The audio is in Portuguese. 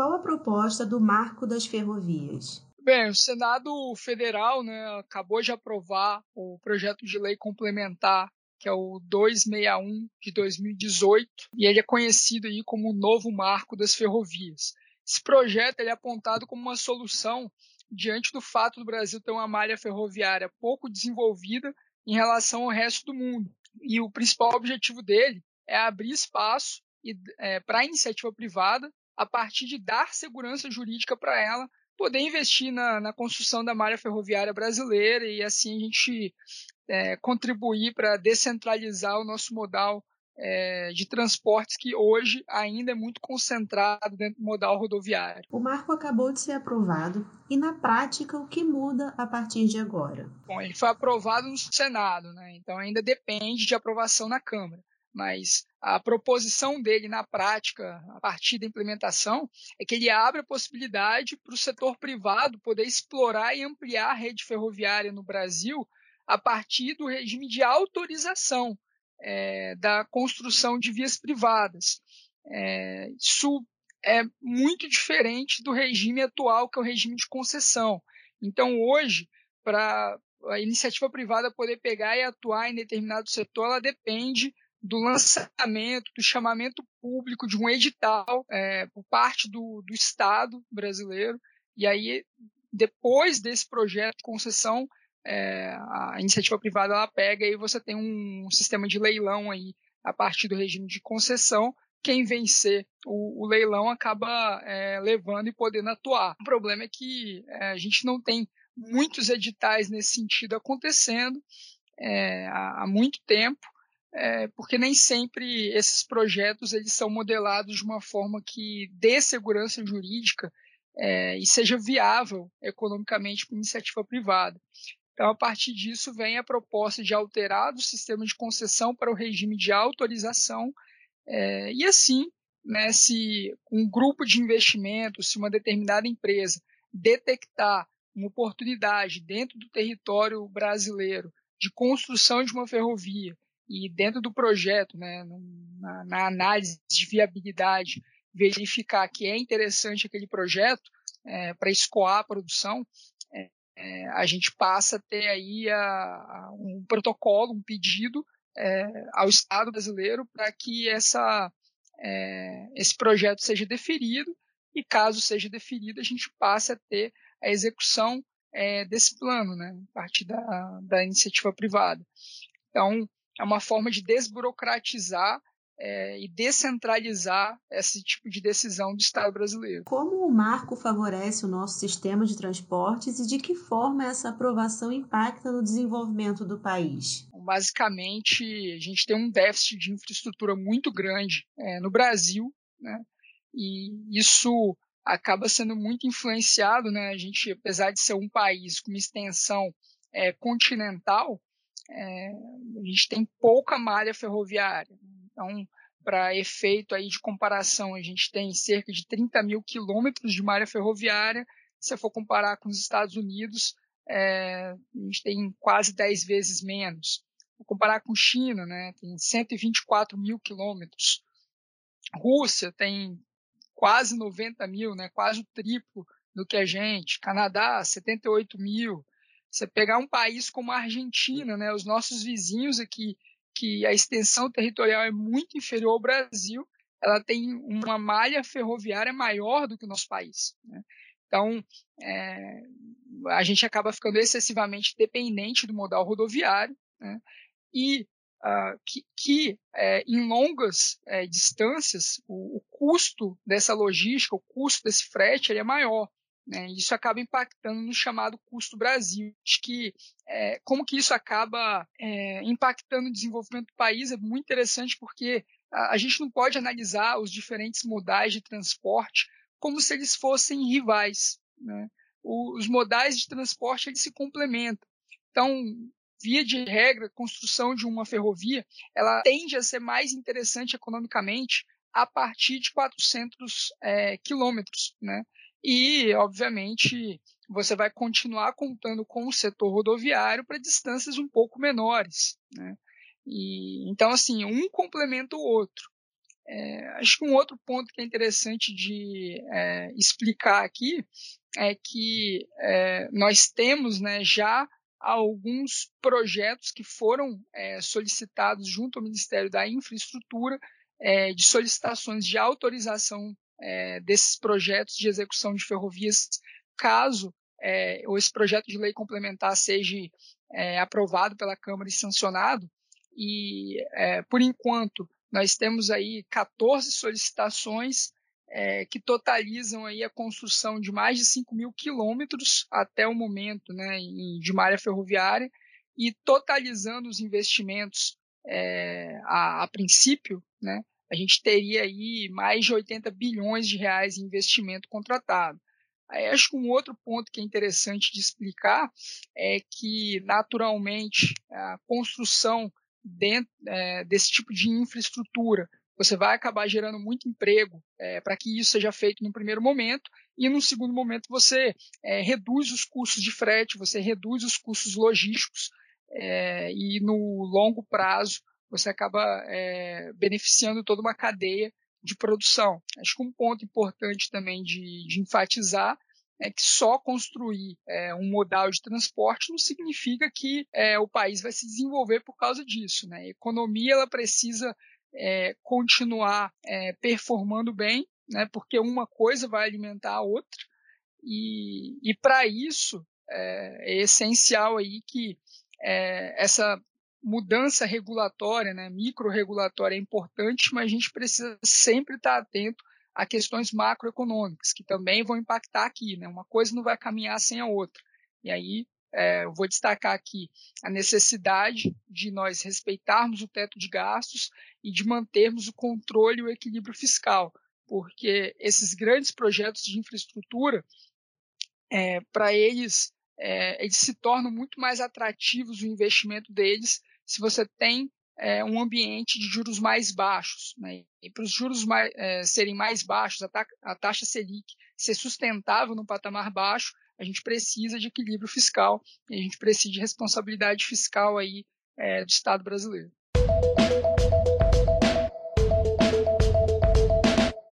qual a proposta do Marco das Ferrovias? Bem, o Senado Federal né, acabou de aprovar o projeto de lei complementar, que é o 261 de 2018, e ele é conhecido aí como o novo Marco das Ferrovias. Esse projeto ele é apontado como uma solução diante do fato do Brasil ter uma malha ferroviária pouco desenvolvida em relação ao resto do mundo. E o principal objetivo dele é abrir espaço é, para a iniciativa privada a partir de dar segurança jurídica para ela poder investir na, na, construção da malha ferroviária brasileira e assim a gente é, contribuir para descentralizar o nosso modal é, de transportes que hoje ainda é muito concentrado dentro do modal rodoviário. O marco acabou de ser aprovado e, na prática, o que muda a partir de agora? Bom, ele foi aprovado no Senado, né? então ainda depende de aprovação na Câmara. Mas a proposição dele na prática, a partir da implementação, é que ele abre a possibilidade para o setor privado poder explorar e ampliar a rede ferroviária no Brasil a partir do regime de autorização é, da construção de vias privadas. É, isso é muito diferente do regime atual, que é o regime de concessão. Então, hoje, para a iniciativa privada poder pegar e atuar em determinado setor, ela depende do lançamento, do chamamento público de um edital é, por parte do, do Estado brasileiro. E aí, depois desse projeto de concessão, é, a iniciativa privada ela pega e você tem um sistema de leilão aí a partir do regime de concessão. Quem vencer o, o leilão acaba é, levando e podendo atuar. O problema é que é, a gente não tem muitos editais nesse sentido acontecendo é, há, há, muito tempo, é, porque nem sempre esses projetos eles são modelados de uma forma que dê segurança jurídica é, e seja viável economicamente para iniciativa privada. Então, a partir disso, vem a proposta de alterar o sistema de concessão para o regime de autorização, é, e assim, né, se um grupo de investimentos, se uma determinada empresa detectar uma oportunidade dentro do território brasileiro de construção de uma ferrovia e dentro do projeto, né, na, na análise de viabilidade, verificar que é interessante aquele projeto é, para escoar a produção, é, a gente passa a ter aí a, a um protocolo, um pedido é, ao Estado brasileiro para que essa, é, esse projeto seja deferido e, caso seja deferido, a gente passe a ter a execução é, desse plano, né, a partir da, da iniciativa privada. Então, é uma forma de desburocratizar é, e descentralizar esse tipo de decisão do Estado brasileiro. Como o marco favorece o nosso sistema de transportes e de que forma essa aprovação impacta no desenvolvimento do país? Basicamente, a gente tem um déficit de infraestrutura muito grande é, no Brasil, né? e isso acaba sendo muito influenciado, né? A gente, apesar de ser um país com uma extensão é, continental, é, a gente tem pouca malha ferroviária. Então, para efeito aí de comparação, a gente tem cerca de 30 mil quilômetros de malha ferroviária. Se for comparar com os Estados Unidos, é, a gente tem quase 10 vezes menos. Vou comparar com China, né, tem 124 mil quilômetros. Rússia tem quase 90 mil, né, quase o triplo do que a gente. Canadá, 78 mil. Você pegar um país como a Argentina, né, os nossos vizinhos aqui, que a extensão territorial é muito inferior ao Brasil, ela tem uma malha ferroviária maior do que o nosso país. Né? Então, é, a gente acaba ficando excessivamente dependente do modal rodoviário né? e uh, que, que é, em longas é, distâncias o, o, custo dessa logística, o custo desse frete, ele é maior. Né? Isso acaba impactando no chamado custo Brasil. Acho que é, como que isso acaba é, impactando o desenvolvimento do país é muito interessante porque a, a gente não pode analisar os diferentes modais de transporte como se eles fossem rivais. Né? O, os modais de transporte eles se complementam. Então, via de regra, a construção de uma ferrovia, ela tende a ser mais interessante economicamente a partir de 400 é, quilômetros, né? E, obviamente, você vai continuar contando com o setor rodoviário para distâncias um pouco menores. Né? E, então, assim, um complementa o outro. É, acho que um outro ponto que é interessante de é, explicar aqui é que é, nós temos né, já alguns projetos que foram é, solicitados junto ao Ministério da Infraestrutura é, de solicitações de autorização é, desses projetos de execução de ferrovias, caso é, esse projeto de lei complementar seja é, aprovado pela Câmara e sancionado. E, é, por enquanto, nós temos aí 14 solicitações é, que totalizam aí a construção de mais de 5 mil quilômetros até o momento né, de malha ferroviária e totalizando os investimentos é, a, a, princípio, né, a gente teria aí mais de 80 bilhões de reais em investimento contratado. Aí acho que um outro ponto que é interessante de explicar é que, naturalmente, a construção dentro, é, desse tipo de infraestrutura você vai acabar gerando muito emprego é, para que isso seja feito no primeiro momento e no segundo momento você é, reduz os custos de frete, você reduz os custos logísticos é, e no longo prazo você acaba é, beneficiando toda uma cadeia de produção. Acho que um ponto importante também de, de enfatizar é que só construir é, um modal de transporte não significa que é, o país vai se desenvolver por causa disso. Né? A economia ela precisa é, continuar é, performando bem, né? porque uma coisa vai alimentar a outra, e, e para isso é, é, essencial aí que é, essa mudança regulatória, né, micro-regulatória é importante, mas a gente precisa sempre estar atento a questões macroeconômicas, que também vão impactar aqui. Né? Uma coisa não vai caminhar sem a outra. E aí é, eu vou destacar aqui a necessidade de nós respeitarmos o teto de gastos e de mantermos o controle e o equilíbrio fiscal, porque esses grandes projetos de infraestrutura, é, para eles, é, eles se tornam muito mais atrativos o investimento deles se você tem é, um ambiente de juros mais baixos. Né? E para os juros mais, é, serem mais baixos, a, ta a taxa Selic ser sustentável no patamar baixo, a gente precisa de equilíbrio fiscal e a gente precisa de responsabilidade fiscal aí é, do Estado brasileiro.